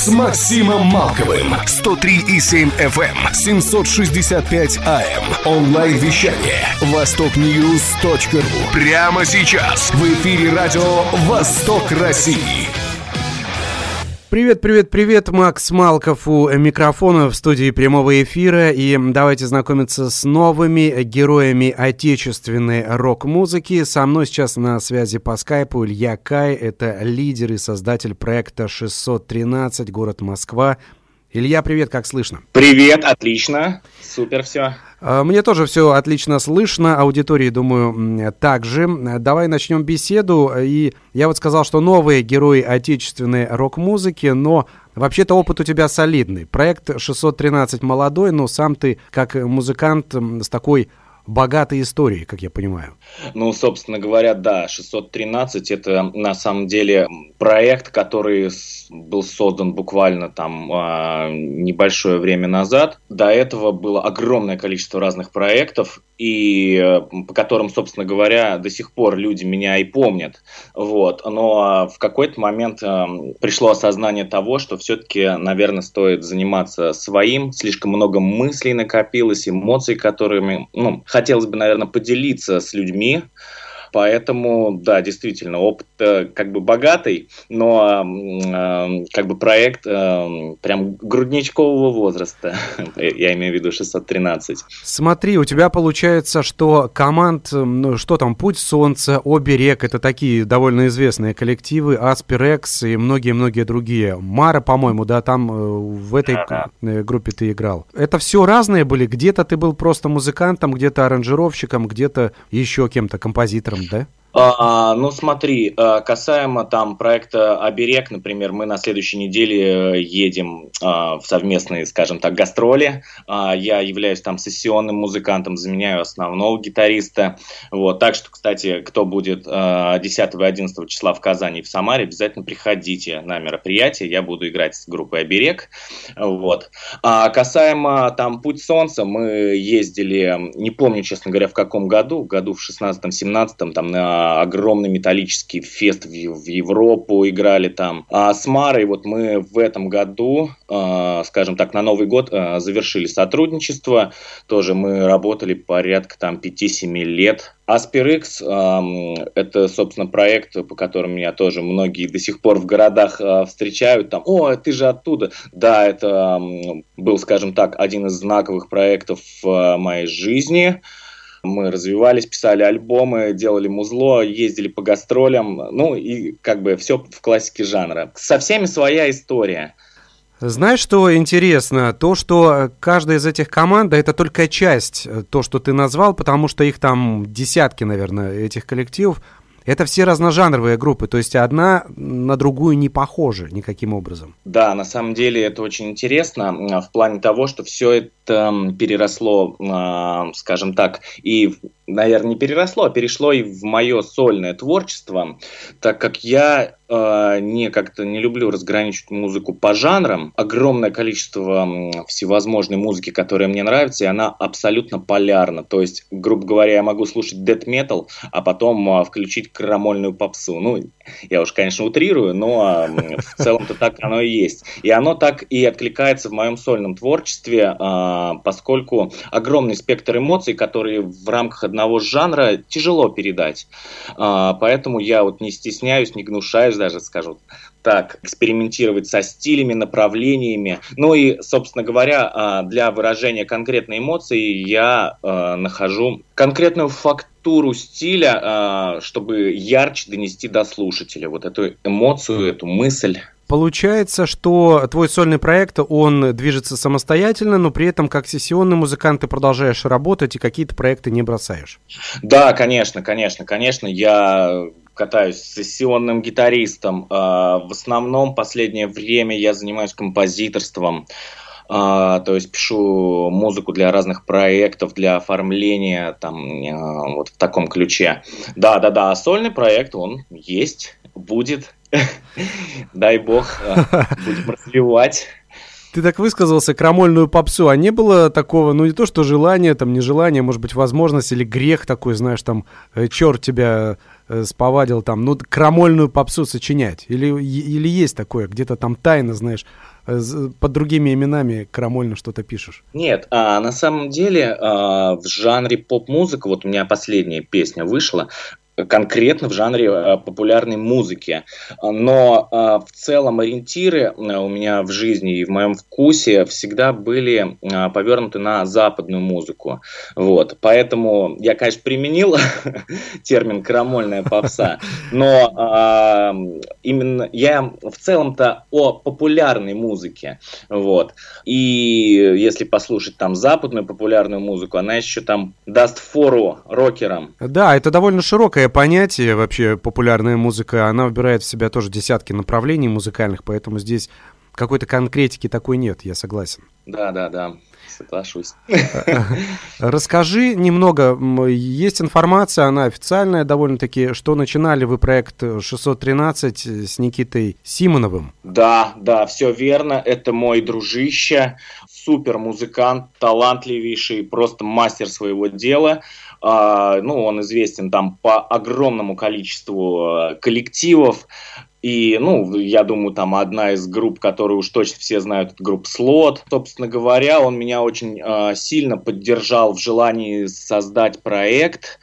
с Максимом Малковым. 103,7 FM, 765 AM. Онлайн-вещание. Востокньюз.ру. Прямо сейчас. В эфире радио «Восток России». Привет, привет, привет, Макс Малков у микрофона в студии прямого эфира. И давайте знакомиться с новыми героями отечественной рок-музыки. Со мной сейчас на связи по скайпу Илья Кай. Это лидер и создатель проекта 613, город Москва. Илья, привет, как слышно? Привет, отлично, супер все. А, мне тоже все отлично слышно, аудитории, думаю, также. Давай начнем беседу. И я вот сказал, что новые герои отечественной рок-музыки, но вообще-то опыт у тебя солидный. Проект 613 молодой, но сам ты как музыкант с такой богатой историей, как я понимаю. Ну, собственно говоря, да, 613 это на самом деле проект, который был создан буквально там а, небольшое время назад. До этого было огромное количество разных проектов, и э, по которым, собственно говоря, до сих пор люди меня и помнят. Вот. Но в какой-то момент э, пришло осознание того, что все-таки, наверное, стоит заниматься своим. Слишком много мыслей накопилось, эмоций, которыми ну, хотелось бы, наверное, поделиться с людьми. Поэтому, да, действительно, опыт э, как бы богатый, но э, как бы проект э, прям грудничкового возраста, я имею в виду 613. Смотри, у тебя получается, что команд, ну что там, Путь Солнца, Оберег, это такие довольно известные коллективы, Аспирекс и многие-многие другие. Мара, по-моему, да, там в этой да, да. группе ты играл. Это все разные были? Где-то ты был просто музыкантом, где-то аранжировщиком, где-то еще кем-то, композитором, да? А, ну смотри, а, касаемо там проекта «Оберег», например, мы на следующей неделе э, едем а, в совместные, скажем так, гастроли. А, я являюсь там сессионным музыкантом, заменяю основного гитариста. Вот. Так что, кстати, кто будет 10 и 11 числа в Казани и в Самаре, обязательно приходите на мероприятие. Я буду играть с группой «Оберег». Вот. А касаемо там «Путь солнца», мы ездили, не помню, честно говоря, в каком году, году в 16-17, там на огромный металлический фест в, в Европу играли там. А с Марой вот мы в этом году, э, скажем так, на Новый год э, завершили сотрудничество. Тоже мы работали порядка там 5-7 лет. Aspirx э, это, собственно, проект, по которому меня тоже многие до сих пор в городах э, встречают. Там, о, ты же оттуда. Да, это э, был, скажем так, один из знаковых проектов в моей жизни. Мы развивались, писали альбомы, делали музло, ездили по гастролям, ну и как бы все в классике жанра. Со всеми своя история. Знаешь, что интересно? То, что каждая из этих команд, это только часть, э, то, что ты назвал, потому что их там десятки, наверное, этих коллективов. Это все разножанровые группы, то есть одна на другую не похожа никаким образом. Да, на самом деле это очень интересно в плане того, что все это переросло, а, скажем так, и наверное, не переросло, а перешло и в мое сольное творчество, так как я э, не как-то не люблю разграничивать музыку по жанрам. Огромное количество всевозможной музыки, которая мне нравится, и она абсолютно полярна. То есть, грубо говоря, я могу слушать death metal, а потом э, включить карамольную попсу. Ну, я уж, конечно, утрирую, но э, в целом-то так оно и есть. И оно так и откликается в моем сольном творчестве, э, поскольку огромный спектр эмоций, которые в рамках одного одного жанра тяжело передать. А, поэтому я вот не стесняюсь, не гнушаюсь даже, скажу так, экспериментировать со стилями, направлениями. Ну и, собственно говоря, а, для выражения конкретной эмоции я а, нахожу конкретную фактуру стиля, чтобы ярче донести до слушателя вот эту эмоцию, эту мысль. Получается, что твой сольный проект, он движется самостоятельно, но при этом как сессионный музыкант ты продолжаешь работать и какие-то проекты не бросаешь. Да, конечно, конечно, конечно. Я катаюсь с сессионным гитаристом. А, в основном последнее время я занимаюсь композиторством. а, то есть пишу музыку для разных проектов, для оформления, там, а, вот в таком ключе. Да-да-да, сольный проект, он есть, будет, дай бог, а, будем развивать. Ты так высказался, крамольную попсу, а не было такого, ну не то что желание, там нежелание, может быть возможность или грех такой, знаешь, там э, черт тебя э, сповадил там, ну крамольную попсу сочинять? Или, или есть такое, где-то там тайно, знаешь, э, под другими именами крамольно что-то пишешь? Нет, а, на самом деле а, в жанре поп-музыка, вот у меня последняя песня вышла, конкретно в жанре э, популярной музыки. Но э, в целом ориентиры э, у меня в жизни и в моем вкусе всегда были повернуты на западную музыку. Вот. Поэтому я, конечно, применил термин «крамольная попса», но именно я в целом-то о популярной музыке. Вот. И если послушать там западную популярную музыку, она еще там даст фору рокерам. Да, это довольно широкая понятие вообще популярная музыка, она выбирает в себя тоже десятки направлений музыкальных, поэтому здесь какой-то конкретики такой нет, я согласен. Да, да, да соглашусь. Расскажи немного, есть информация, она официальная довольно-таки, что начинали вы проект 613 с Никитой Симоновым? Да, да, все верно, это мой дружище, супер музыкант, талантливейший, просто мастер своего дела. А, ну, он известен там по огромному количеству э, коллективов. И, ну, я думаю, там одна из групп, которую уж точно все знают, это группа Слот. Собственно говоря, он меня очень э, сильно поддержал в желании создать проект.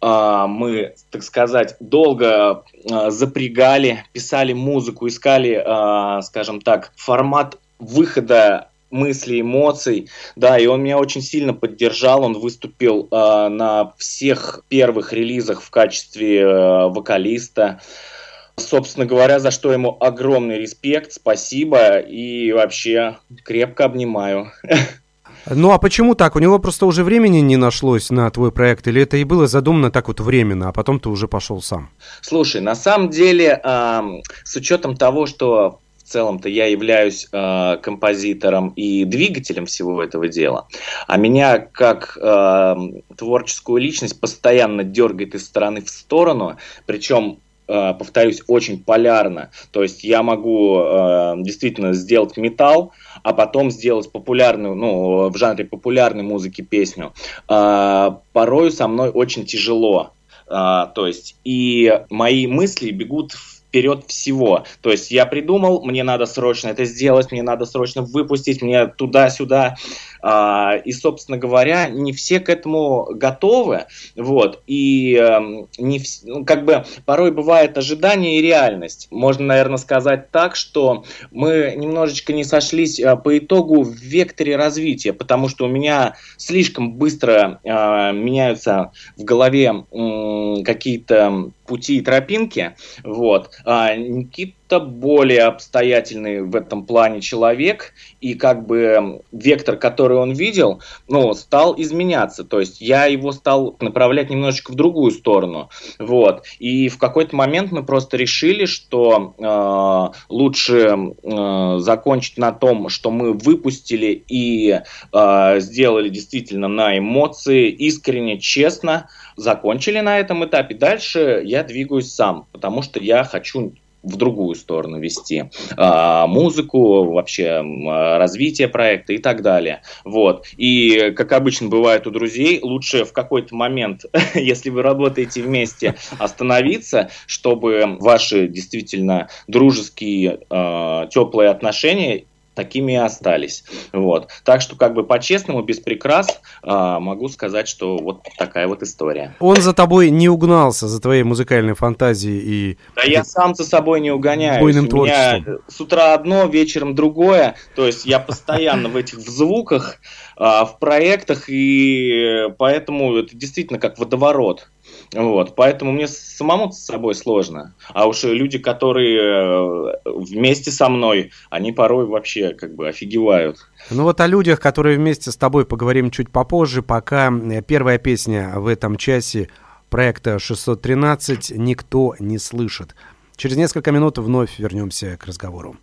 Э, мы, так сказать, долго э, запрягали, писали музыку, искали, э, скажем так, формат выхода мыслей, эмоций, да, и он меня очень сильно поддержал, он выступил э, на всех первых релизах в качестве э, вокалиста, собственно говоря, за что ему огромный респект, спасибо и вообще крепко обнимаю. Ну а почему так? У него просто уже времени не нашлось на твой проект, или это и было задумано так вот временно, а потом ты уже пошел сам? Слушай, на самом деле, э, с учетом того, что целом-то я являюсь э, композитором и двигателем всего этого дела, а меня как э, творческую личность постоянно дергает из стороны в сторону, причем э, повторюсь, очень полярно. То есть я могу э, действительно сделать металл, а потом сделать популярную, ну, в жанре популярной музыки песню. Э, порою со мной очень тяжело. Uh, то есть и мои мысли бегут в вперед всего. То есть я придумал, мне надо срочно это сделать, мне надо срочно выпустить, мне туда-сюда. А, и, собственно говоря, не все к этому готовы. Вот. И эм, не ну, как бы порой бывает ожидание и реальность. Можно, наверное, сказать так, что мы немножечко не сошлись э, по итогу в векторе развития, потому что у меня слишком быстро э, меняются в голове какие-то пути и тропинки. Вот. А Никита более обстоятельный в этом плане человек, и как бы вектор, который он видел, ну, стал изменяться. То есть я его стал направлять немножечко в другую сторону. Вот. И в какой-то момент мы просто решили, что э, лучше э, закончить на том, что мы выпустили и э, сделали действительно на эмоции, искренне, честно, закончили на этом этапе. Дальше я двигаюсь сам, потому что я хочу в другую сторону вести а, музыку, вообще развитие проекта и так далее. Вот. И, как обычно бывает у друзей, лучше в какой-то момент, если вы работаете вместе, остановиться, чтобы ваши действительно дружеские, э, теплые отношения такими и остались. Вот. Так что, как бы по-честному, без прикрас, э, могу сказать, что вот такая вот история. Он за тобой не угнался, за твоей музыкальной фантазией и... Да я сам за собой не угоняюсь. Буйным У меня с утра одно, вечером другое. То есть я постоянно в этих звуках, э, в проектах, и поэтому это действительно как водоворот. Вот, поэтому мне самому с собой сложно. А уж люди, которые э, вместе со мной, они порой вообще как бы офигевают. Ну вот о людях, которые вместе с тобой поговорим чуть попозже, пока э, первая песня в этом часе проекта 613 «Никто не слышит». Через несколько минут вновь вернемся к разговору.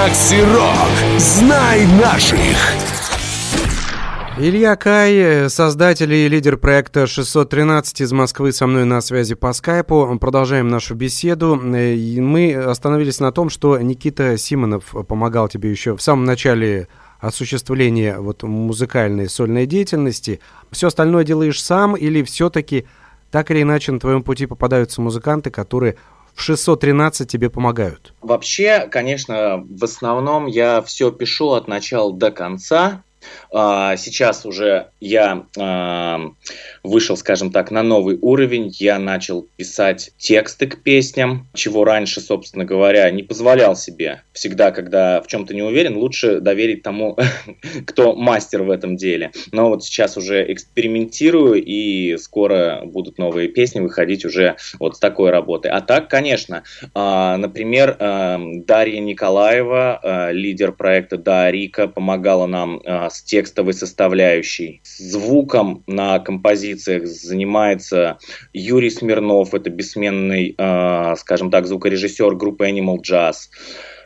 Макси Рок. Знай наших. Илья Кай, создатель и лидер проекта 613 из Москвы, со мной на связи по скайпу. Продолжаем нашу беседу. Мы остановились на том, что Никита Симонов помогал тебе еще в самом начале осуществления вот музыкальной сольной деятельности. Все остальное делаешь сам или все-таки так или иначе на твоем пути попадаются музыканты, которые в 613 тебе помогают? Вообще, конечно, в основном я все пишу от начала до конца. А, сейчас уже я а, вышел, скажем так, на новый уровень. Я начал писать тексты к песням, чего раньше, собственно говоря, не позволял себе. Всегда, когда в чем-то не уверен, лучше доверить тому, кто мастер в этом деле. Но вот сейчас уже экспериментирую, и скоро будут новые песни выходить уже вот с такой работой. А так, конечно, а, например, Дарья Николаева, лидер проекта Дарика, помогала нам с текстовой составляющей. Звуком на композициях занимается Юрий Смирнов, это бессменный, э, скажем так, звукорежиссер группы Animal Jazz.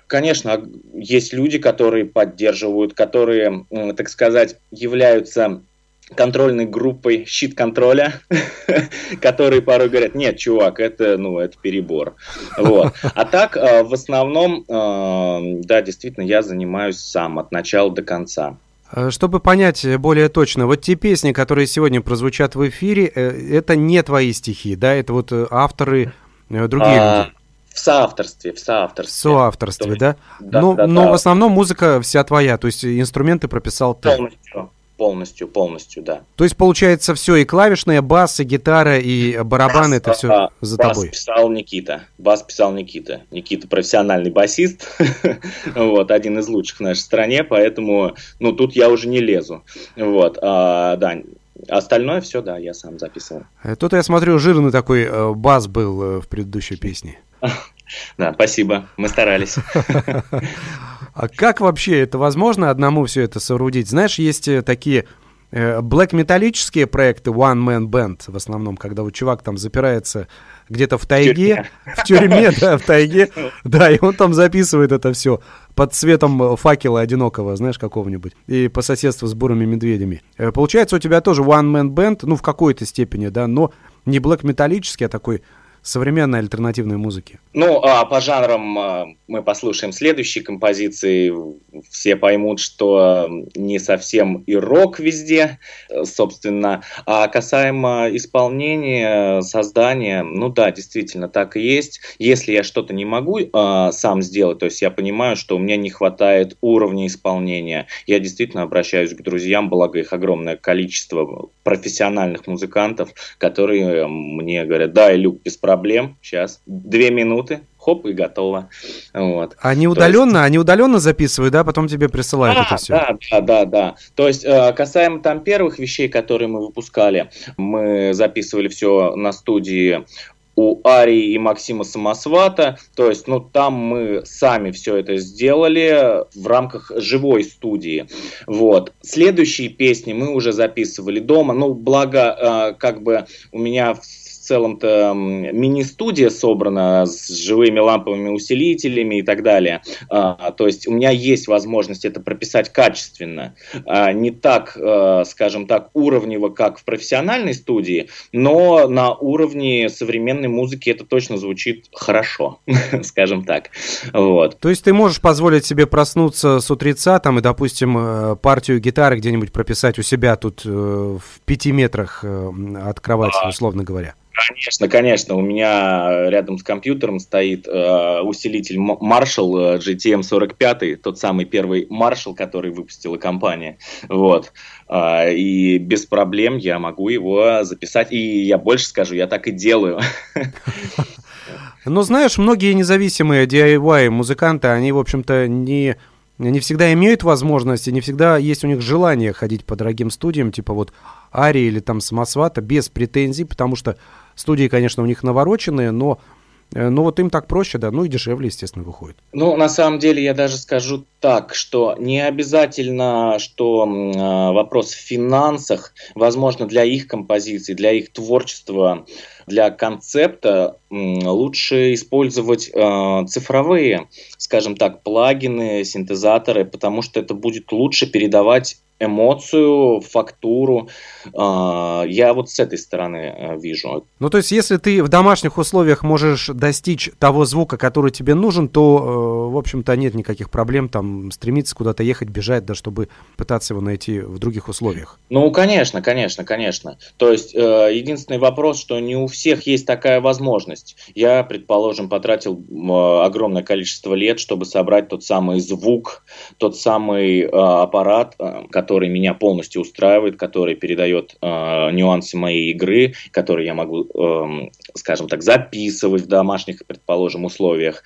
Конечно, есть люди, которые поддерживают, которые, так сказать, являются контрольной группой щит контроля, которые порой говорят, нет, чувак, это, ну, это перебор. Вот. А так, э, в основном, э, да, действительно, я занимаюсь сам от начала до конца. Э, чтобы понять более точно, вот те песни, которые сегодня прозвучат в эфире, э, это не твои стихи, да, это вот э, авторы другие а, люди. В соавторстве, в соавторстве. В соавторстве, есть, да? да? Но, да, но да. в основном музыка вся твоя, то есть инструменты прописал ты. Полностью, полностью, полностью, да. То есть получается все, и клавишная, бас, и гитара, и барабан, бас, это все а, за бас тобой? Бас писал Никита, бас писал Никита. Никита профессиональный басист, вот, один из лучших в нашей стране, поэтому, ну, тут я уже не лезу, вот, а, да, Остальное все, да, я сам записывал. Э, тут я смотрю, жирный такой э, бас был э, в предыдущей песне. Да, спасибо, мы старались. А как вообще это возможно одному все это соорудить? Знаешь, есть э, такие блэк-металлические проекты One Man Band, в основном, когда вот чувак там запирается где-то в тайге, в тюрьме, да, в тайге, да, и он там записывает это все под цветом факела одинокого, знаешь, какого-нибудь, и по соседству с бурыми медведями. Э, получается, у тебя тоже One Man Band, ну, в какой-то степени, да, но не блэк-металлический, а такой современной альтернативной музыки? Ну, а по жанрам а, мы послушаем следующие композиции. Все поймут, что не совсем и рок везде, собственно. А касаемо исполнения, создания, ну да, действительно, так и есть. Если я что-то не могу э, сам сделать, то есть я понимаю, что у меня не хватает уровня исполнения, я действительно обращаюсь к друзьям, благо их огромное количество профессиональных музыкантов, которые мне говорят, да, Илюк, без проблем, сейчас, две минуты, хоп, и готово. Вот. Они удаленно, есть... они удаленно записывают, да, потом тебе присылают да, это все. Да, да, да, да. То есть э, касаемо там первых вещей, которые мы выпускали, мы записывали все на студии у Арии и Максима Самосвата. То есть, ну, там мы сами все это сделали в рамках живой студии. Вот. Следующие песни мы уже записывали дома. Ну, благо, э, как бы у меня целом-то мини-студия собрана с живыми ламповыми усилителями и так далее. А, то есть у меня есть возможность это прописать качественно. А, не так, а, скажем так, уровнево, как в профессиональной студии, но на уровне современной музыки это точно звучит хорошо, скажем так. Вот. То есть ты можешь позволить себе проснуться с утреца там и, допустим, э, партию гитары где-нибудь прописать у себя тут э, в пяти метрах э, от кровати, условно говоря? Конечно, конечно. У меня рядом с компьютером стоит э, усилитель Marshall GTM 45, тот самый первый Marshall, который выпустила компания. Вот. Э, и без проблем я могу его записать. И я больше скажу, я так и делаю. Но знаешь, многие независимые DIY музыканты, они, в общем-то, не не всегда имеют возможность, и не всегда есть у них желание ходить по дорогим студиям, типа вот Ари или там Самосвата, без претензий, потому что студии, конечно, у них навороченные, но но вот им так проще, да, ну и дешевле, естественно, выходит. Ну, на самом деле, я даже скажу так, что не обязательно, что э, вопрос в финансах, возможно, для их композиций, для их творчества, для концепта э, лучше использовать э, цифровые, скажем так, плагины, синтезаторы, потому что это будет лучше передавать эмоцию, фактуру. А, я вот с этой стороны э, вижу. Ну, то есть, если ты в домашних условиях можешь достичь того звука, который тебе нужен, то, э, в общем-то, нет никаких проблем там стремиться куда-то ехать, бежать, да, чтобы пытаться его найти в других условиях. Ну, конечно, конечно, конечно. То есть, э, единственный вопрос, что не у всех есть такая возможность. Я, предположим, потратил огромное количество лет, чтобы собрать тот самый звук, тот самый аппарат, который который меня полностью устраивает, который передает э, нюансы моей игры, который я могу, э, скажем так, записывать в домашних, предположим, условиях.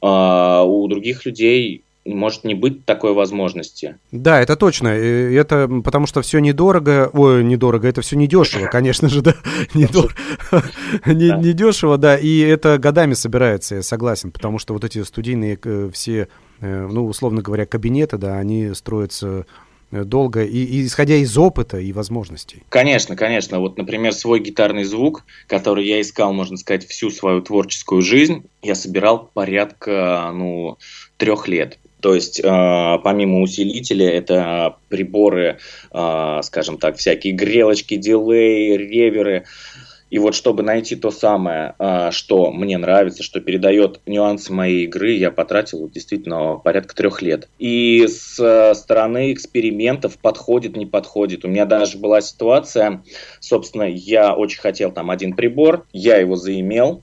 У других людей может не быть такой возможности. Да, это точно. Это потому что все недорого. Ой, недорого, это все недешево, конечно же, да. Недешево, да. И это годами собирается, я согласен. Потому что вот эти студийные э, все, э, ну, условно говоря, кабинеты, да, они строятся Э, долго, и, и исходя из опыта и возможностей. Конечно, конечно. Вот, например, свой гитарный звук, который я искал, можно сказать, всю свою творческую жизнь, я собирал порядка, ну, трех лет. То есть, э, помимо усилителя, это приборы, э, скажем так, всякие грелочки, дилей, реверы, и вот чтобы найти то самое, а, что мне нравится, что передает нюансы моей игры, я потратил действительно порядка трех лет. И с стороны экспериментов подходит, не подходит. У меня даже была ситуация, собственно, я очень хотел там один прибор, я его заимел,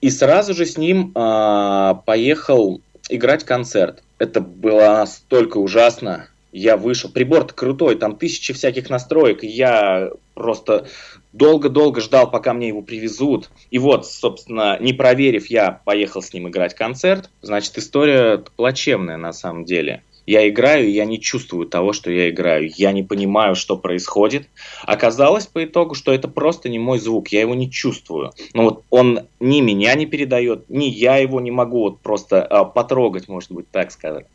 и сразу же с ним поехал играть концерт. Это было настолько ужасно, я вышел. Прибор крутой, там тысячи всяких настроек. Я просто долго-долго ждал, пока мне его привезут. И вот, собственно, не проверив, я поехал с ним играть концерт. Значит, история плачевная на самом деле. Я играю, и я не чувствую того, что я играю. Я не понимаю, что происходит. Оказалось по итогу, что это просто не мой звук, я его не чувствую. Ну вот он ни меня не передает, ни я его не могу вот просто а, потрогать, может быть, так сказать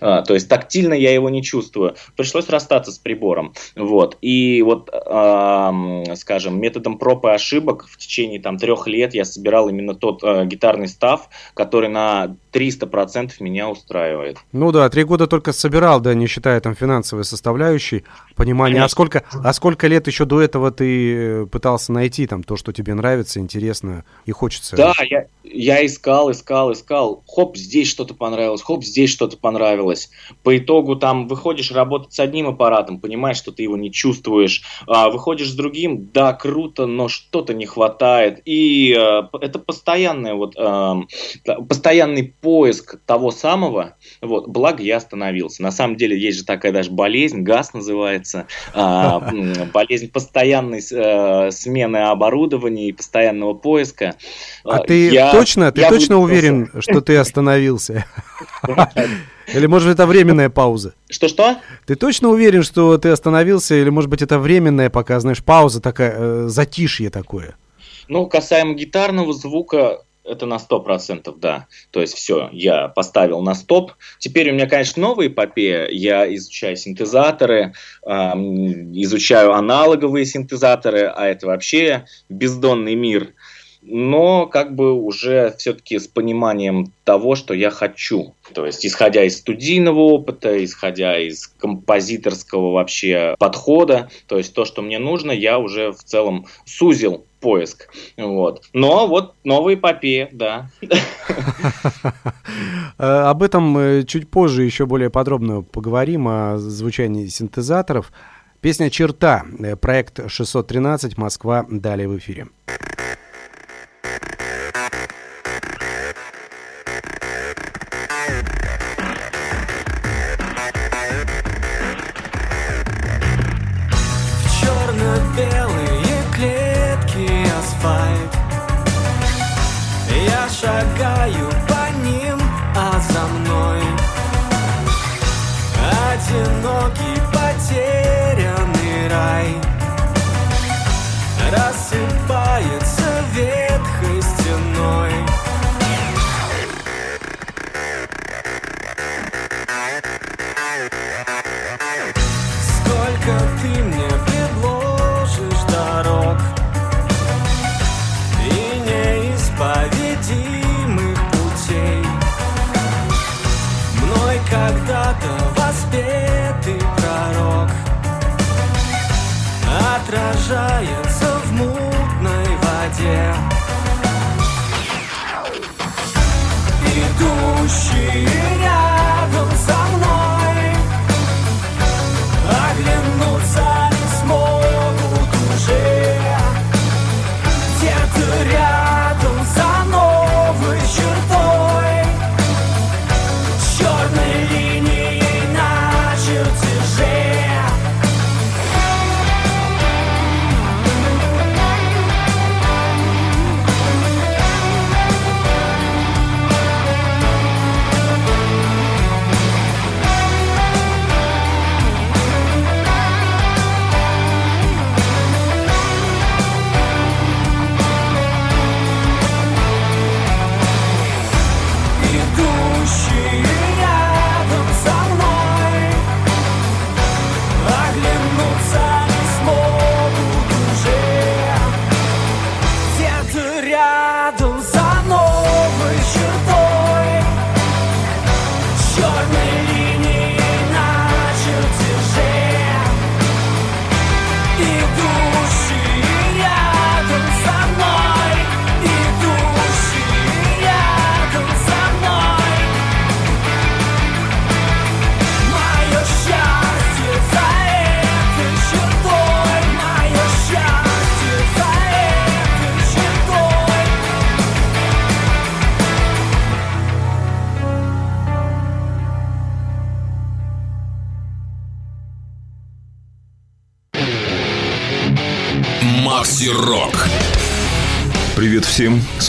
А, то есть тактильно я его не чувствую. Пришлось расстаться с прибором. Вот. И вот, а, скажем, методом проб и ошибок в течение там трех лет я собирал именно тот а, гитарный став, который на 300% меня устраивает. Ну да, три года только собирал, да, не считая там финансовой составляющей, понимание. А сколько, а сколько лет еще до этого ты э, пытался найти там то, что тебе нравится, интересно и хочется? Да, я, я искал, искал, искал. Хоп, здесь что-то понравилось, хоп, здесь что-то понравилось. По итогу там выходишь работать с одним аппаратом, понимаешь, что ты его не чувствуешь. А, выходишь с другим, да, круто, но что-то не хватает. И а, это постоянный вот, а, постоянный поиск того самого. Вот, благо я остановился. На самом деле есть же такая даже болезнь, газ называется. А, болезнь постоянной а, смены оборудования и постоянного поиска. А ты я точно, ты точно уверен, что ты остановился? Или, может, это временная пауза? Что-что? Ты точно уверен, что ты остановился? Или, может быть, это временная пока, знаешь, пауза такая, э, затишье такое? Ну, касаемо гитарного звука, это на сто процентов, да. То есть все, я поставил на стоп. Теперь у меня, конечно, новая эпопея. Я изучаю синтезаторы, э, изучаю аналоговые синтезаторы, а это вообще бездонный мир но как бы уже все-таки с пониманием того, что я хочу. То есть, исходя из студийного опыта, исходя из композиторского вообще подхода, то есть то, что мне нужно, я уже в целом сузил поиск. Вот. Но вот новая эпопея, да. Об этом э, чуть позже еще более подробно поговорим, о звучании синтезаторов. Песня «Черта», э, проект 613, Москва, далее в эфире.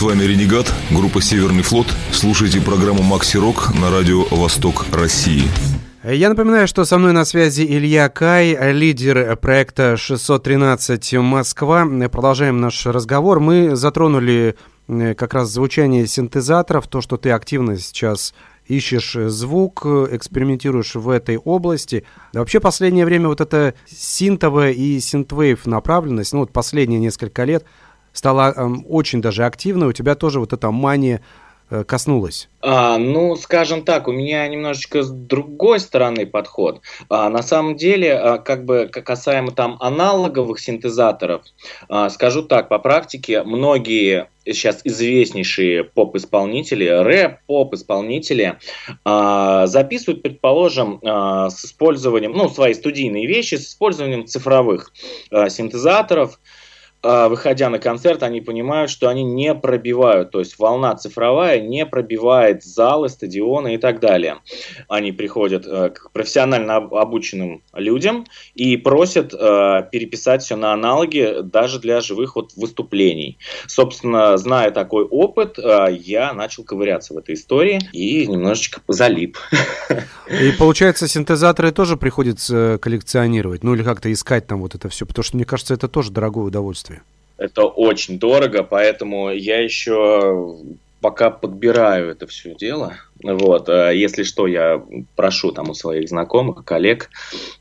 С вами Ренегат, группа «Северный флот». Слушайте программу «Макси Рок» на радио «Восток России». Я напоминаю, что со мной на связи Илья Кай, лидер проекта 613 Москва. Продолжаем наш разговор. Мы затронули э, как раз звучание синтезаторов, то, что ты активно сейчас ищешь звук, экспериментируешь в этой области. Вообще последнее время вот эта синтовая и синтвейв направленность, ну вот последние несколько лет, стала э, очень даже активной. У тебя тоже вот эта мания Э, коснулась? А, ну, скажем так, у меня немножечко с другой стороны подход. А, на самом деле, а, как бы касаемо там аналоговых синтезаторов, а, скажу так, по практике многие сейчас известнейшие поп-исполнители, рэп-поп-исполнители а, записывают, предположим, а, с использованием, ну, свои студийные вещи с использованием цифровых а, синтезаторов, выходя на концерт, они понимают, что они не пробивают, то есть волна цифровая не пробивает залы, стадионы и так далее. Они приходят э, к профессионально обученным людям и просят э, переписать все на аналоги даже для живых вот выступлений. Собственно, зная такой опыт, э, я начал ковыряться в этой истории и немножечко залип. И получается, синтезаторы тоже приходится коллекционировать, ну или как-то искать там вот это все, потому что мне кажется, это тоже дорогое удовольствие. Это очень дорого, поэтому я еще пока подбираю это все дело. Вот, э, если что, я прошу там у своих знакомых, коллег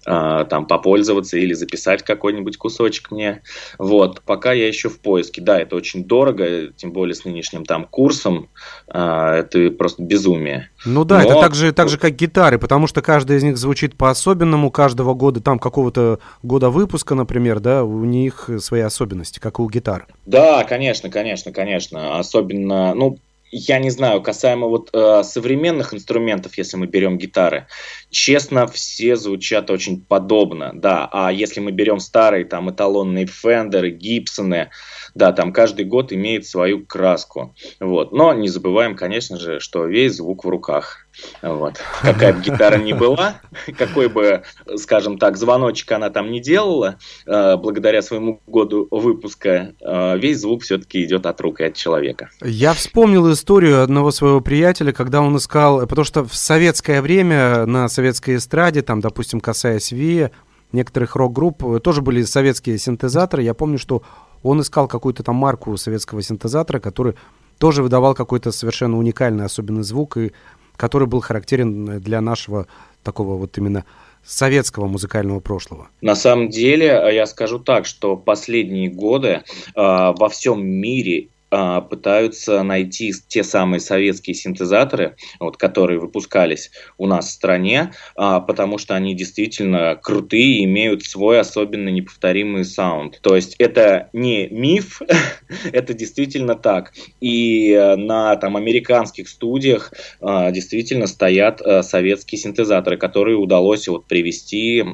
э, там попользоваться или записать какой-нибудь кусочек мне. Вот, пока я еще в поиске. Да, это очень дорого, тем более с нынешним там курсом. Э, это просто безумие. Ну да, Но... это так же, так же, как гитары, потому что каждая из них звучит по-особенному каждого года, там какого-то года выпуска, например, да, у них свои особенности, как и у гитар. Да, конечно, конечно, конечно. Особенно, ну, я не знаю, касаемо вот э, современных инструментов, если мы берем гитары, честно, все звучат очень подобно, да. А если мы берем старые там эталонные Фендеры, Гибсоны, да, там каждый год имеет свою краску, вот. Но не забываем, конечно же, что весь звук в руках. Вот. Какая бы гитара ни была, какой бы, скажем так, звоночек она там не делала, э, благодаря своему году выпуска, э, весь звук все-таки идет от рук и от человека. Я вспомнил историю одного своего приятеля, когда он искал, потому что в советское время на советской эстраде, там, допустим, касаясь Ви, некоторых рок-групп, э, тоже были советские синтезаторы. Я помню, что он искал какую-то там марку советского синтезатора, который тоже выдавал какой-то совершенно уникальный особенный звук и который был характерен для нашего такого вот именно советского музыкального прошлого? На самом деле, я скажу так, что последние годы э, во всем мире пытаются найти те самые советские синтезаторы, вот, которые выпускались у нас в стране, а, потому что они действительно крутые и имеют свой особенно неповторимый саунд. То есть это не миф, это действительно так. И э, на там, американских студиях а, действительно стоят э, советские синтезаторы, которые удалось вот, привести,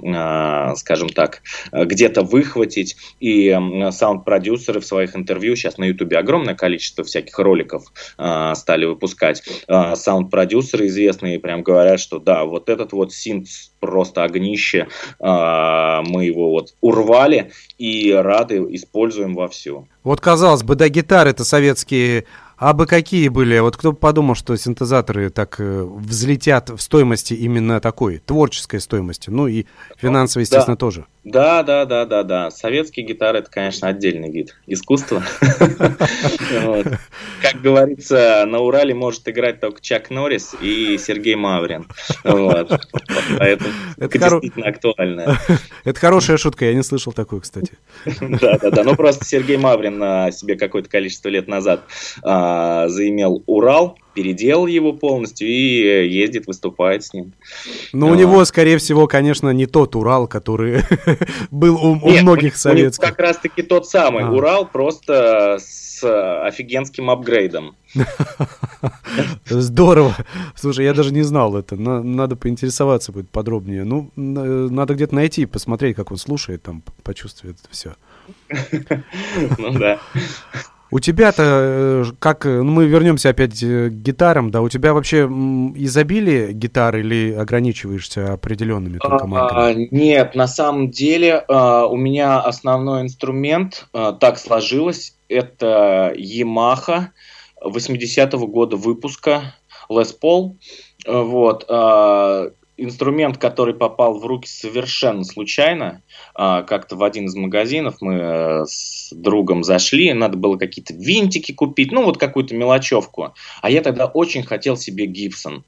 скажем так, где-то выхватить. И саунд-продюсеры в своих интервью, сейчас на ютубе огромное огромное количество всяких роликов э, стали выпускать. Э, саунд-продюсеры известные прям говорят, что да, вот этот вот синт просто огнище, э, мы его вот урвали и рады используем вовсю. Вот казалось бы, да, гитары это советские а бы какие были? Вот кто бы подумал, что синтезаторы так э, взлетят в стоимости именно такой, творческой стоимости, ну и финансовой, естественно, да. тоже. Да, да, да, да, да. Советские гитары это, конечно, отдельный вид искусства. Как говорится, на Урале может играть только Чак Норрис и Сергей Маврин. Поэтому это действительно актуально. Это хорошая шутка, я не слышал такую, кстати. Да, да, да. Ну просто Сергей Маврин на себе какое-то количество лет назад а, заимел Урал, переделал его полностью и ездит, выступает с ним. Но ну, а. у него, скорее всего, конечно, не тот Урал, который был у, у Нет, многих у, советских. У как раз-таки тот самый а. Урал, просто с офигенским апгрейдом. Здорово. Слушай, я даже не знал это. Надо поинтересоваться будет подробнее. Ну, надо где-то найти, посмотреть, как он слушает, там, почувствует все. Ну да. У тебя-то, э, как, э, ну мы вернемся опять э, к гитарам, да, у тебя вообще изобилие гитар или ограничиваешься определенными только марками? А, нет, на самом деле а, у меня основной инструмент, а, так сложилось, это Yamaha 80-го года выпуска Les Paul. Вот, инструмент, который попал в руки совершенно случайно. А, как-то в один из магазинов мы э, с другом зашли, надо было какие-то винтики купить, ну вот какую-то мелочевку. А я тогда очень хотел себе Гибсон.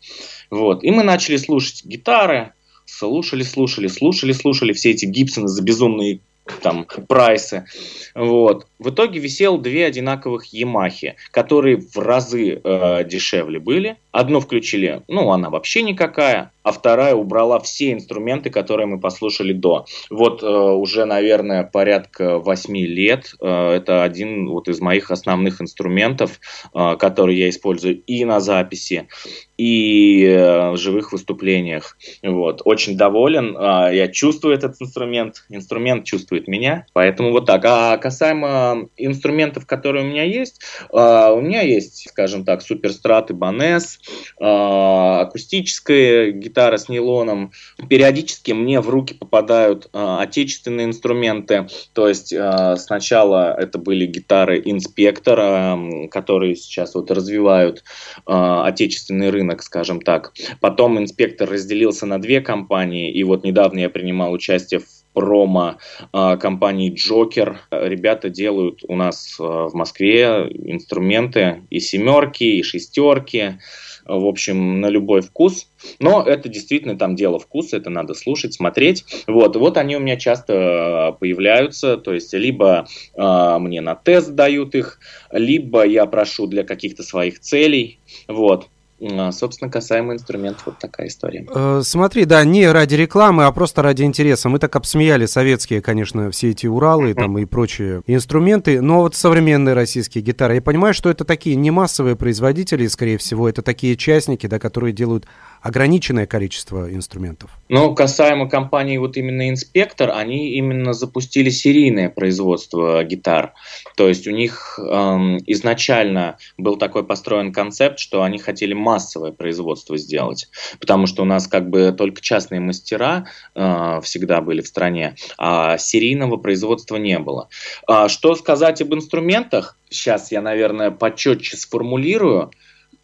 Вот. И мы начали слушать гитары, слушали, слушали, слушали, слушали все эти Гибсоны за безумные там прайсы. Вот. В итоге висел две одинаковых Ямахи, которые в разы э, дешевле были. Одну включили, ну, она вообще никакая, а вторая убрала все инструменты, которые мы послушали до. Вот э, уже, наверное, порядка восьми лет. Э, это один вот из моих основных инструментов, э, который я использую и на записи, и э, в живых выступлениях. Вот. Очень доволен. Э, я чувствую этот инструмент, инструмент чувствует меня. Поэтому вот так. А касаемо инструментов, которые у меня есть, э, у меня есть, скажем так, суперстрат Ibanez, э, акустическая гитара с нейлоном. Периодически мне в руки попадают э, отечественные инструменты. То есть сначала это были гитары Инспектора, которые сейчас вот развивают отечественный рынок, скажем так. Потом инспектор разделился на две компании, и вот недавно я принимал участие в промо э, компании Джокер. Ребята делают у нас э, в Москве инструменты и семерки, и шестерки, в общем, на любой вкус. Но это действительно там дело вкуса, это надо слушать, смотреть. Вот, вот они у меня часто появляются, то есть либо э, мне на тест дают их, либо я прошу для каких-то своих целей. Вот. А, собственно, касаемо инструментов, вот такая история. Э, смотри, да, не ради рекламы, а просто ради интереса. Мы так обсмеяли советские, конечно, все эти Уралы там и прочие инструменты, но вот современные российские гитары. Я понимаю, что это такие не массовые производители, скорее всего, это такие частники, да, которые делают ограниченное количество инструментов. Ну, касаемо компании вот именно Инспектор, они именно запустили серийное производство гитар. То есть у них эм, изначально был такой построен концепт, что они хотели массовое производство сделать, потому что у нас как бы только частные мастера э, всегда были в стране, а серийного производства не было. А что сказать об инструментах? Сейчас я, наверное, почетче сформулирую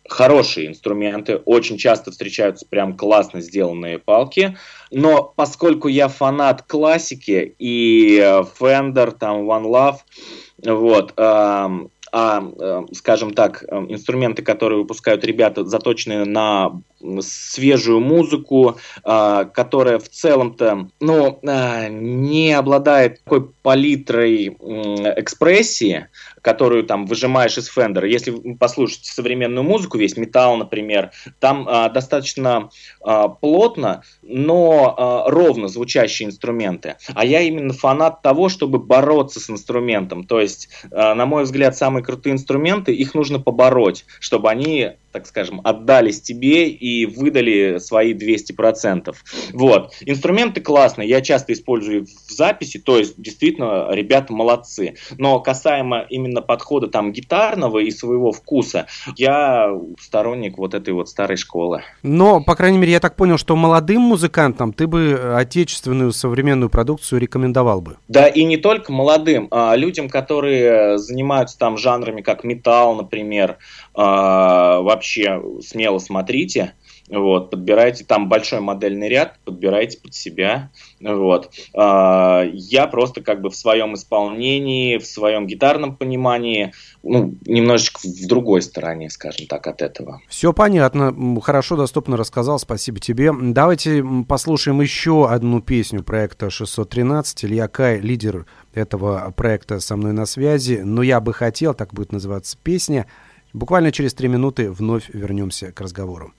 хорошие инструменты, очень часто встречаются прям классно сделанные палки, но поскольку я фанат классики и Fender, там One Love, вот, эм, а, э, скажем так, э, инструменты, которые выпускают ребята, заточены на свежую музыку, а, которая в целом-то ну, а, не обладает такой палитрой экспрессии, которую там выжимаешь из фендера. Если послушать современную музыку, весь металл, например, там а, достаточно а, плотно, но а, ровно звучащие инструменты. А я именно фанат того, чтобы бороться с инструментом. То есть, а, на мой взгляд, самые крутые инструменты, их нужно побороть, чтобы они так скажем, отдались тебе и выдали свои 200%. Вот. Инструменты классные, я часто использую в записи, то есть действительно ребята молодцы. Но касаемо именно подхода там гитарного и своего вкуса, я сторонник вот этой вот старой школы. Но, по крайней мере, я так понял, что молодым музыкантам ты бы отечественную современную продукцию рекомендовал бы. Да, и не только молодым, а людям, которые занимаются там жанрами, как металл, например, а, вообще смело смотрите, вот, подбирайте, там большой модельный ряд, подбирайте под себя, вот. А, я просто как бы в своем исполнении, в своем гитарном понимании, ну, немножечко в другой стороне, скажем так, от этого. Все понятно, хорошо, доступно рассказал, спасибо тебе. Давайте послушаем еще одну песню проекта 613. Илья Кай, лидер этого проекта со мной на связи, но я бы хотел, так будет называться песня, Буквально через три минуты вновь вернемся к разговору.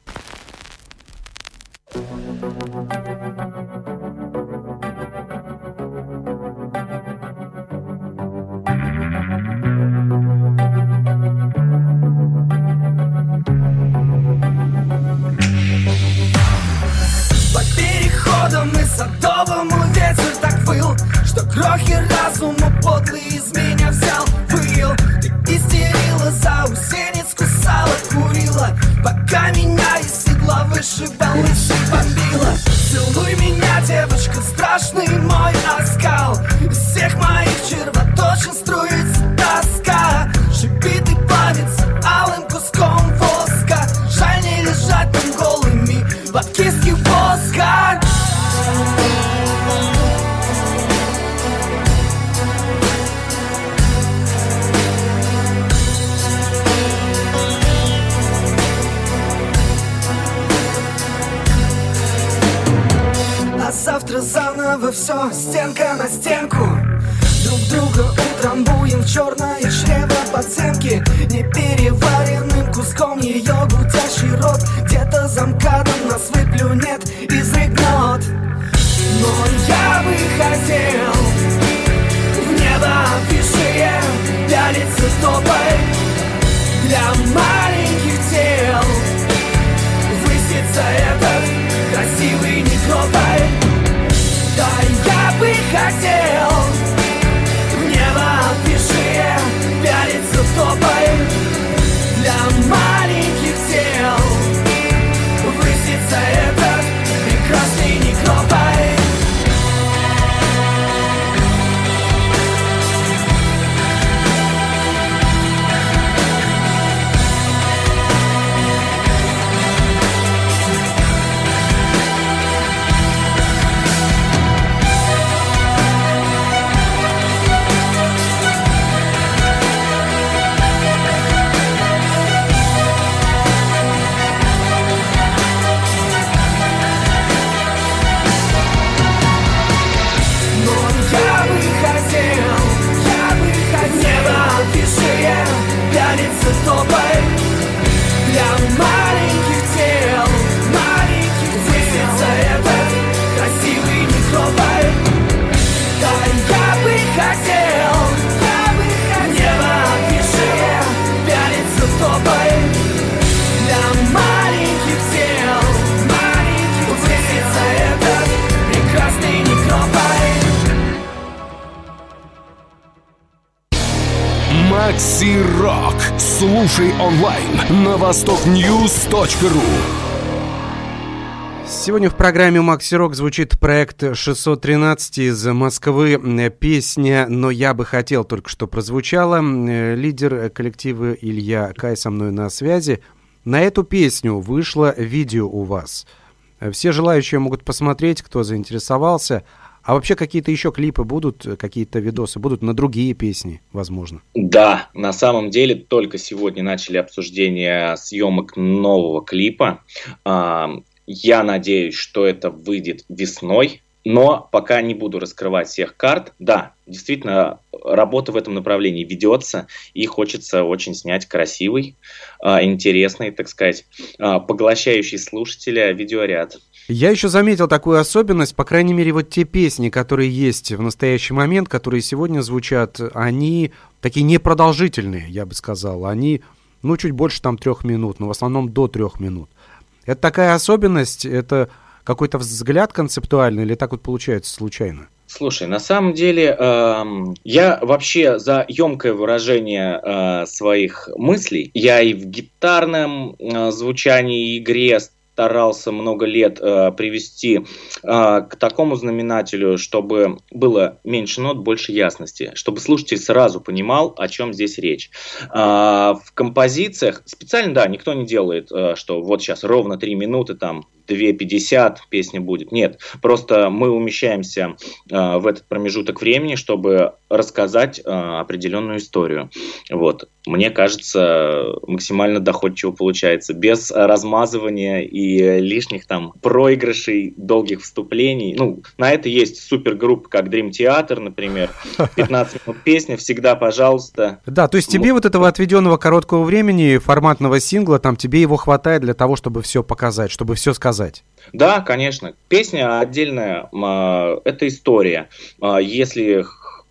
востокньюз.ру. Сегодня в программе «Макси Рок» звучит проект 613 из Москвы. Песня «Но я бы хотел» только что прозвучала. Э, Лидер коллектива Илья Кай со мной на связи. На эту песню вышло видео у вас. Э, Все желающие могут посмотреть, кто заинтересовался. А вообще какие-то еще клипы будут, э, какие-то видосы будут на другие песни, возможно? Да, на самом деле только сегодня начали обсуждение съемок нового клипа. А, Я надеюсь, что это выйдет весной, но пока не буду раскрывать всех карт. Да, действительно, работа в этом направлении ведется, и хочется очень снять красивый, а, интересный, так сказать, а, поглощающий слушателя видеоряд. Я еще заметил такую особенность, по крайней мере, вот те песни, которые есть в настоящий момент, которые сегодня звучат, они такие непродолжительные, я бы сказал. Они, ну, чуть больше там трех минут, но в основном до трех минут. Это такая особенность, это какой-то взгляд концептуальный или так вот получается случайно? Слушай, на самом деле эм, я вообще за емкое выражение э, своих мыслей. Я и в гитарном э, звучании и игре старался много лет э, привести э, к такому знаменателю, чтобы было меньше нот, больше ясности, чтобы слушатель сразу понимал, о чем здесь речь. Э, в композициях специально, да, никто не делает, э, что вот сейчас ровно 3 минуты, там 2.50 песня будет. Нет, просто мы умещаемся э, в этот промежуток времени, чтобы рассказать э, определенную историю. Вот. Мне кажется, максимально доходчиво получается, без размазывания и лишних там проигрышей, долгих вступлений. Ну, на это есть супергруппы, как Dream Theater, например. 15 минут песня, всегда, пожалуйста. Да, то есть тебе вот этого отведенного короткого времени, форматного сингла, там тебе его хватает для того, чтобы все показать, чтобы все сказать. Да, конечно. Песня отдельная, а, это история. А, Если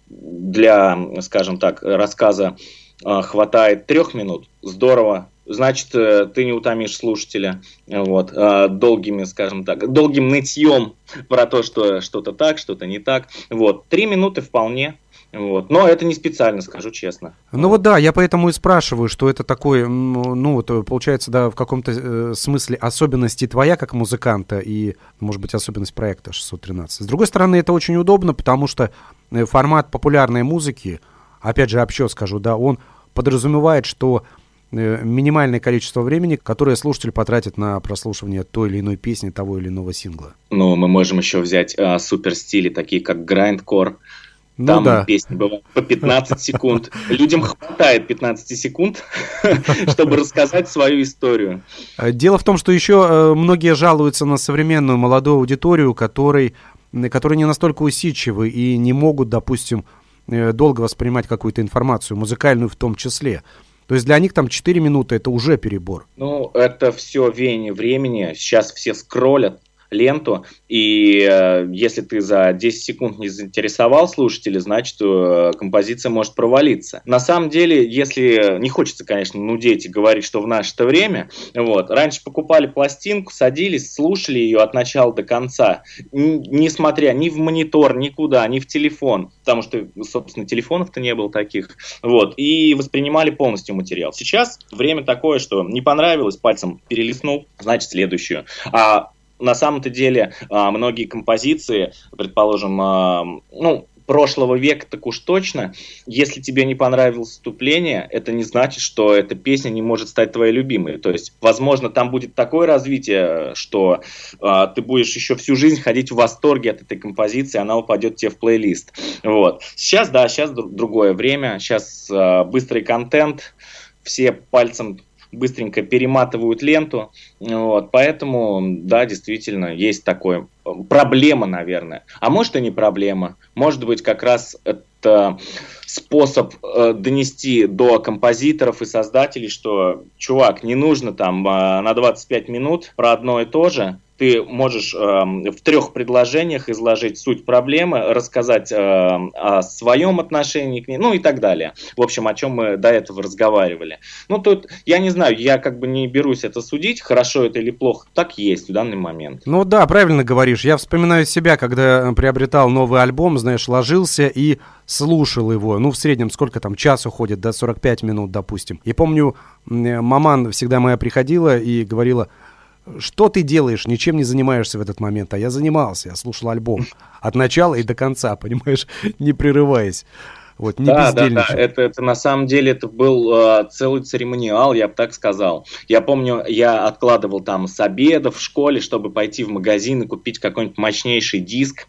для, скажем так, рассказа а, хватает трех минут, здорово. Значит, э, ты не утомишь слушателя вот, а, долгими, скажем так, долгим нытьем про то, что что-то так, что-то не так. Вот, три минуты вполне. Вот. Но это не специально, скажу честно. Ну вот да, я поэтому и спрашиваю, что это такое, ну вот э, получается, да, в каком-то э, смысле особенности твоя как музыканта и, может быть, особенность проекта 613. С другой стороны, это очень удобно, потому что э, формат популярной музыки, опять же, общо скажу, да, он подразумевает, что э, минимальное количество времени, которое слушатель потратит на прослушивание той или иной песни, того или иного сингла. Ну, мы можем еще взять а, супер стили, такие как грайндкор, Ну Там да. песни бывают по 15 секунд. Людям хватает 15 секунд, чтобы рассказать свою историю. Э, Дело в том, что еще э, многие жалуются на современную молодую аудиторию, которой которые не настолько усидчивы и не могут, допустим, э, долго воспринимать какую-то информацию, музыкальную в том числе. То есть для них там 4 минуты это уже перебор. Ну, это все веяние времени. Сейчас все скроллят, ленту, и э, если ты за 10 секунд не заинтересовал слушателя, значит, э, композиция может провалиться. На самом деле, если не хочется, конечно, нудеть и говорить, что в наше-то время, вот, раньше покупали пластинку, садились, слушали ее от начала до конца, не смотря ни в монитор, никуда, ни в телефон, потому что, собственно, телефонов-то не было таких, вот, и воспринимали полностью материал. Сейчас время такое, что не понравилось, пальцем перелистнул, значит, следующую. А на самом-то деле а, многие композиции, предположим, а, ну, прошлого века так уж точно, если тебе не понравилось вступление, это не значит, что эта песня не может стать твоей любимой. То есть, возможно, там будет такое развитие, что э, ты будешь еще всю жизнь ходить в восторге от этой композиции, она упадет тебе в плейлист. Вот. Сейчас, да, сейчас другое время, сейчас э, быстрый контент, все пальцем быстренько перематывают ленту. Вот, поэтому, да, действительно, есть такое. Проблема, наверное. А может и не проблема. Может быть, как раз это способ э, донести до композиторов и создателей, что, чувак, не нужно там э, на 25 минут про одно и то же, ты можешь э, в трех предложениях изложить суть проблемы, рассказать э, о своем отношении к ней, ну и так далее. В общем, о чем мы до этого разговаривали. Ну, тут, я не знаю, я как бы не берусь это судить, хорошо это или плохо, так есть в данный момент. Ну да, правильно говоришь. Я вспоминаю себя, когда приобретал новый альбом, знаешь, ложился и слушал его. Ну, в среднем сколько там, час уходит, до 45 минут, допустим. И помню, маман всегда моя приходила и говорила, что ты делаешь, ничем не занимаешься в этот момент, а я занимался, я слушал альбом от начала и до конца, понимаешь, не прерываясь. Вот, не да, да, да, это, это на самом деле это был э, целый церемониал, я бы так сказал. Я помню, я откладывал там с обеда в школе, чтобы пойти в магазин и купить какой-нибудь мощнейший диск.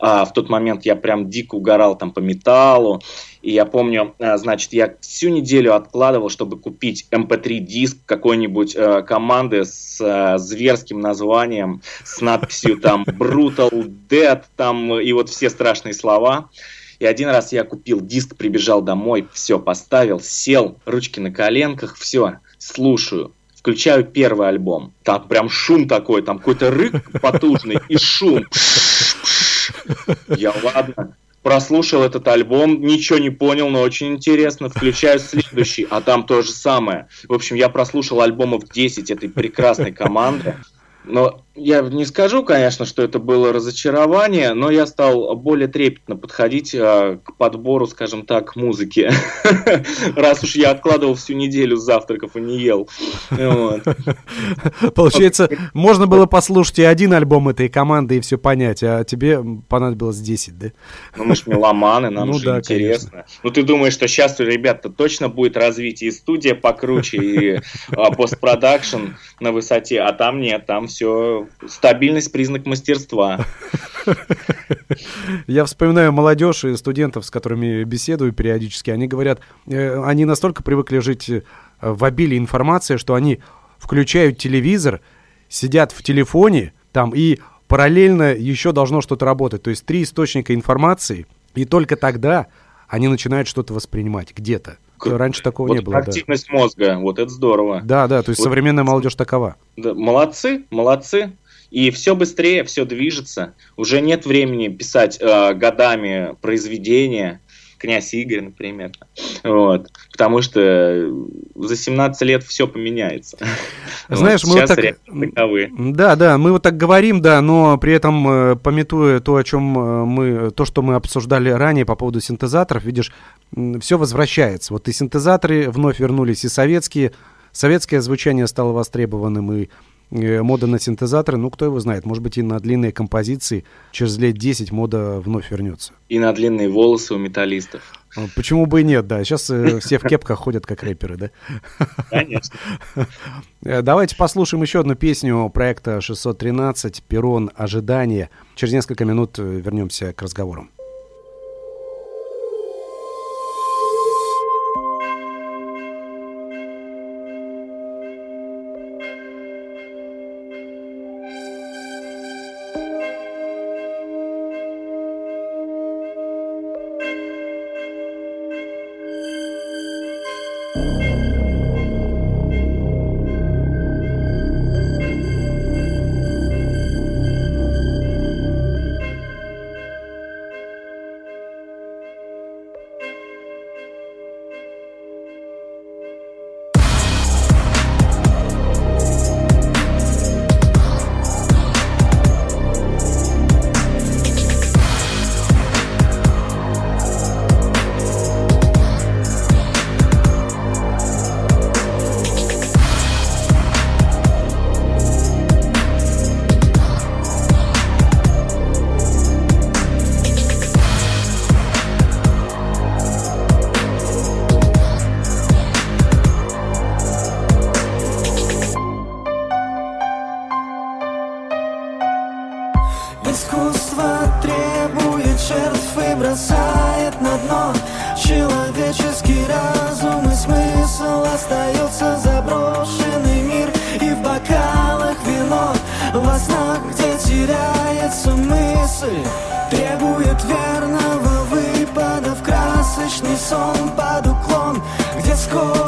А, в тот момент я прям дико угорал там по металлу. И я помню, э, значит, я всю неделю откладывал, чтобы купить MP3 эм диск какой-нибудь э, команды с э, зверским названием, с надписью там Brutal Dead, там и вот все страшные слова. И один раз я купил диск, прибежал домой, все, поставил, сел, ручки на коленках, все, слушаю. Включаю первый альбом. Там прям шум такой, там какой-то рык потужный и шум. Я ладно, прослушал этот альбом, ничего не понял, но очень интересно. Включаю следующий, а там то же самое. В общем, я прослушал альбомов 10 этой прекрасной команды. Но я не скажу, конечно, что это было разочарование, но я стал более трепетно подходить э, к подбору, скажем так, музыки. Раз уж я откладывал всю неделю завтраков и не ел. Получается, можно было послушать и один альбом этой команды и все понять, а тебе понадобилось 10, да? Ну мы ж меломаны, нам ну, же интересно. Ну ты думаешь, что сейчас у ребят-то точно будет развитие и студия покруче, и а, постпродакшн на высоте, а там нет, там все стабильность признак мастерства. Я вспоминаю молодежь и студентов, с которыми беседую периодически. Они говорят, э, они настолько привыкли жить э, в обилии информации, что они включают телевизор, сидят в телефоне там и параллельно еще должно что-то работать. То есть три источника информации, и только тогда они начинают что-то воспринимать где-то. Раньше такого вот не было. Активность да. мозга, вот это здорово. Да, да, то есть вот, современная молодежь такова. Да, молодцы, молодцы. И все быстрее, все движется. Уже нет времени писать э, годами произведения, князь Игорь, например. Вот. Потому что за 17 лет все поменяется. Знаешь, вот, мы вот так... Таковы. Да, да, мы вот так говорим, да, но при этом, э, пометуя то, о чем э, мы, то, что мы обсуждали ранее по поводу синтезаторов, видишь, все возвращается. Вот и синтезаторы вновь вернулись, и советские, советское звучание стало востребованным, и мода на синтезаторы, ну, кто его знает, может быть, и на длинные композиции через лет 10 мода вновь вернется. И на длинные волосы у металлистов. А, почему бы и нет, да. Сейчас э, все в кепках ходят как рэперы, да? Конечно. Э, давайте послушаем еще одну песню проекта 613 «Перрон. Ожидание». Через несколько минут вернемся к разговору.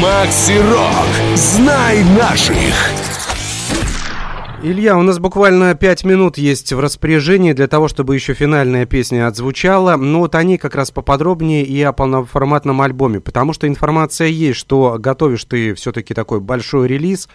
Макси Рок. Знай наших. Илья, у нас буквально пять минут есть в распоряжении для того, чтобы еще финальная песня отзвучала. Но вот они как раз поподробнее и о полноформатном альбоме, потому что информация есть, что готовишь ты все-таки такой большой релиз.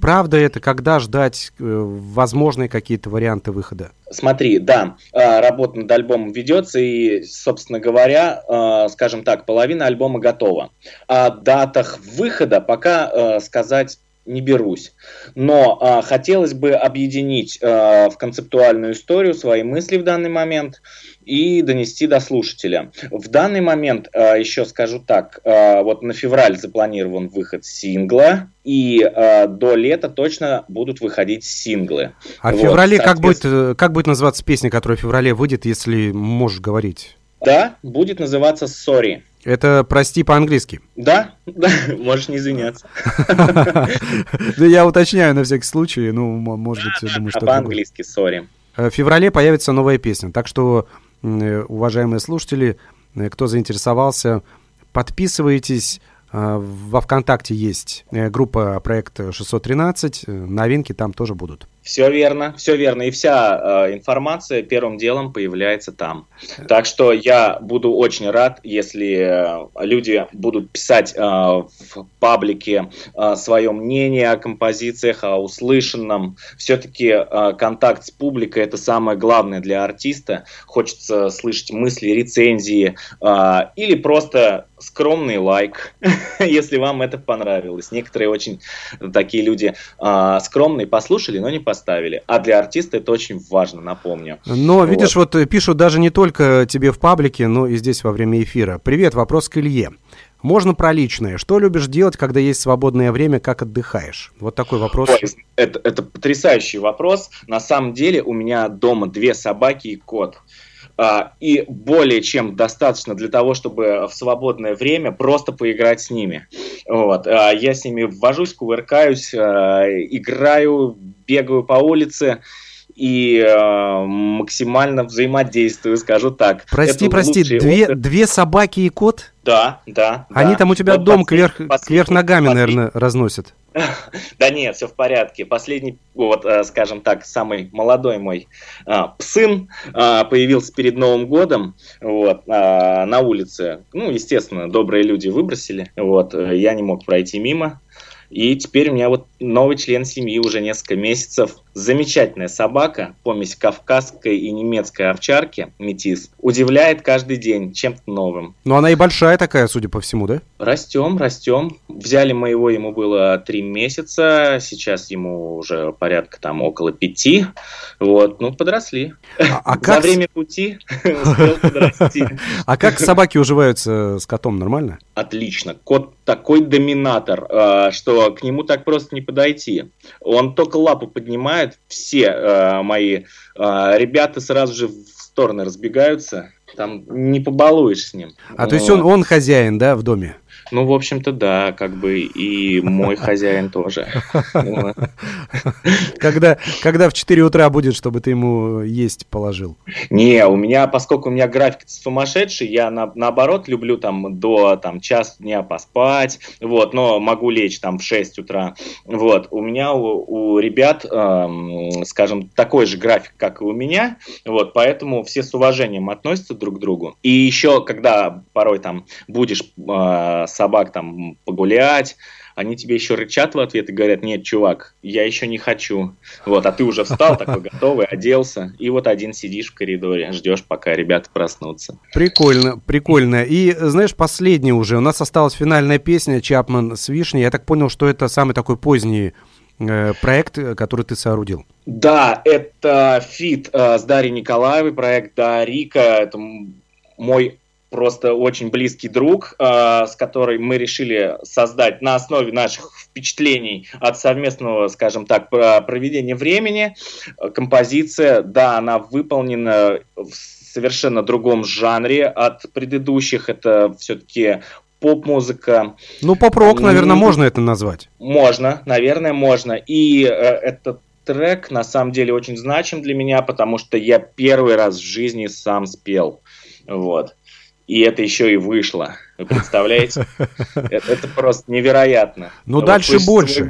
Правда это, когда ждать э, возможные какие-то варианты выхода? Смотри, да, а, работа над альбомом ведется, и, собственно говоря, а, скажем так, половина альбома готова. О датах выхода пока а, сказать не берусь. Но а, хотелось бы объединить а, в концептуальную историю свои мысли в данный момент и донести до слушателя. В данный момент, а, еще скажу так, а, вот на февраль запланирован выход сингла, и а, до лета точно будут выходить синглы. А в вот, феврале как, будет, э, как будет называться песня, которая в феврале выйдет, если можешь говорить? Да, будет называться «Sorry». Это прости по-английски. Да, да, можешь не извиняться. Да я уточняю на всякий случай, ну, может быть, думаю, что... По-английски, сори. Э, в феврале появится новая песня, так что, э, уважаемые слушатели, э, кто заинтересовался, подписывайтесь, во ВКонтакте есть группа проект 613, новинки там тоже будут. Все верно, все верно. И вся э, информация первым делом появляется там. Так что я буду очень рад, если э, люди будут писать э, в паблике э, свое мнение о композициях, о услышанном. Все-таки э, контакт с публикой это самое главное для артиста. Хочется слышать мысли, рецензии э, или просто скромный лайк, если вам это понравилось. Некоторые очень такие люди э, скромные послушали, но не поставили. А для артиста это очень важно, напомню. Но, вот. видишь, вот пишут даже не только тебе в паблике, но и здесь во время эфира. Привет, вопрос к Илье. Можно про личное. Что любишь делать, когда есть свободное время, как отдыхаешь? Вот такой вопрос. Ой, это, это потрясающий вопрос. На самом деле у меня дома две собаки и кот. А, и более чем достаточно для того, чтобы в свободное время просто поиграть с ними. Вот. А, я с ними ввожусь, кувыркаюсь, а, играю, бегаю по улице и э, максимально взаимодействую, скажу так. Прости, Это прости, две, две собаки и кот? Да, да. Они да. там у тебя вот дом кверх, кверх ногами, последний. наверное, разносят. Да нет, все в порядке. Последний, вот, э, скажем так, самый молодой мой а, сын а, появился перед Новым годом вот, а, на улице. Ну, естественно, добрые люди выбросили. Вот, э, я не мог пройти мимо. И теперь у меня вот новый член семьи уже несколько месяцев. Замечательная собака, помесь кавказской и немецкой овчарки, метис, удивляет каждый день чем-то новым. Но она и большая такая, судя по всему, да? Растем, растем. Взяли мы его, ему было три месяца, сейчас ему уже порядка там около пяти. Вот, ну, подросли. А, а как... За время пути успел подрасти. А как собаки уживаются с котом, нормально? Отлично. Кот такой доминатор, э, что к нему так просто не подойти. Он только лапу поднимает, все э, мои э, ребята сразу же в стороны разбегаются, там не побалуешь с ним. А то есть он, он хозяин, да, в доме? Ну, в общем-то, да, как бы и мой хозяин тоже. Когда, когда в 4 утра будет, чтобы ты ему есть положил? Не, у меня, поскольку у меня график сумасшедший, я на, наоборот люблю там до там, час дня поспать, вот, но могу лечь там в 6 утра. Вот, у меня у, у ребят, эм, скажем, такой же график, как и у меня, вот, поэтому все с уважением относятся друг другу. И еще, когда порой там будешь э, собак там погулять, они тебе еще рычат в ответ и говорят, нет, чувак, я еще не хочу. Вот, а ты уже встал такой готовый, оделся, и вот один сидишь в коридоре, ждешь, пока ребята проснутся. Прикольно, прикольно. И, знаешь, последний уже, у нас осталась финальная песня «Чапман с вишней». Я так понял, что это самый такой поздний проект, который ты соорудил. Да, это фит э, с Дарьей Николаевой, проект Дарика, это мой просто очень близкий друг, э, с которой мы решили создать на основе наших впечатлений от совместного, скажем так, проведения времени. Композиция, да, она выполнена в совершенно другом жанре от предыдущих. Это все-таки поп-музыка. Ну, поп-рок, наверное, можно это назвать. Можно, наверное, можно. И э, этот трек на самом деле очень значим для меня, потому что я первый раз в жизни сам спел. Вот и это еще и вышло. Вы представляете? Это просто невероятно. Ну, дальше больше.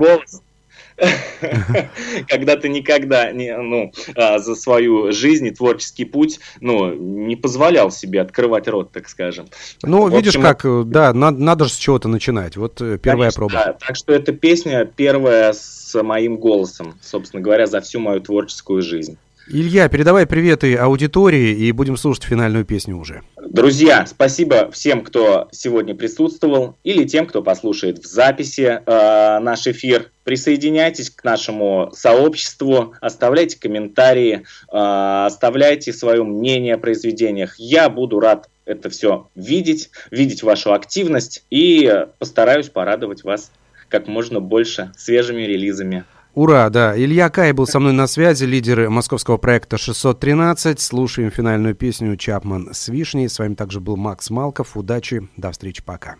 когда ты никогда не, ну, а, за свою жизнь и творческий путь ну, не позволял себе открывать рот, так скажем. Ну, в видишь, общем, как, да, надо, надо же с чего-то начинать. Вот э, первая конечно, проба. Да. Так что эта песня первая с моим голосом, собственно говоря, за всю мою творческую жизнь. Илья, передавай приветы аудитории и будем слушать финальную песню уже. Друзья, спасибо всем, кто сегодня присутствовал или тем, кто послушает в записи э, наш эфир. Присоединяйтесь к нашему сообществу, оставляйте комментарии, э, оставляйте свое мнение о произведениях. Я буду рад это все видеть, видеть вашу активность и постараюсь порадовать вас как можно больше свежими релизами. Ура, да. Илья Кай был со мной на связи, лидер московского проекта 613. Слушаем финальную песню «Чапман с вишней». С вами также был Макс Малков. Удачи, до встречи, пока.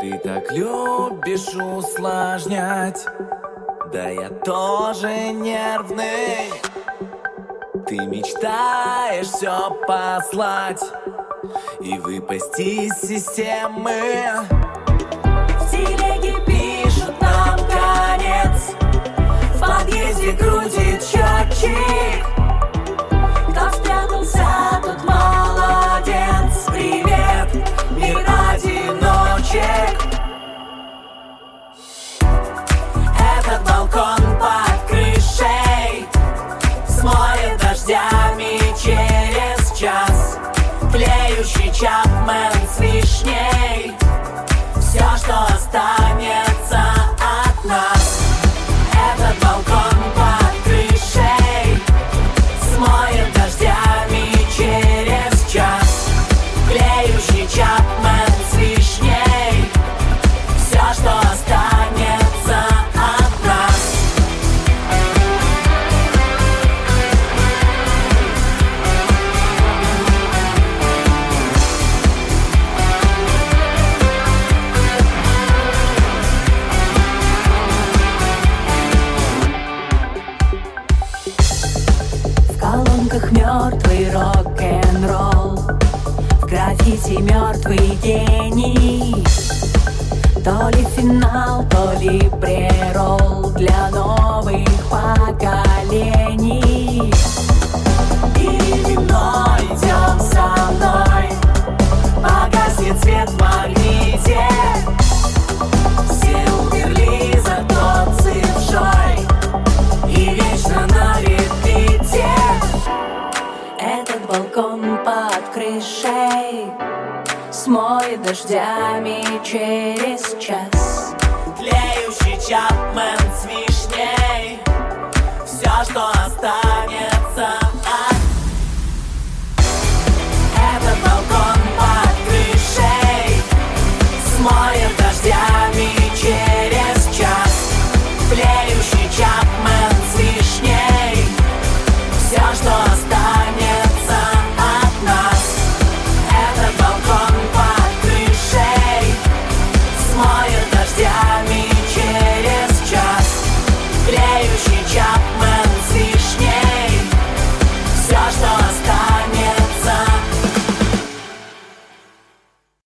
Ты так любишь усложнять, да я тоже нервный. Ты мечтаешь все послать и выпасть из системы подъезде крутит счетчик chop my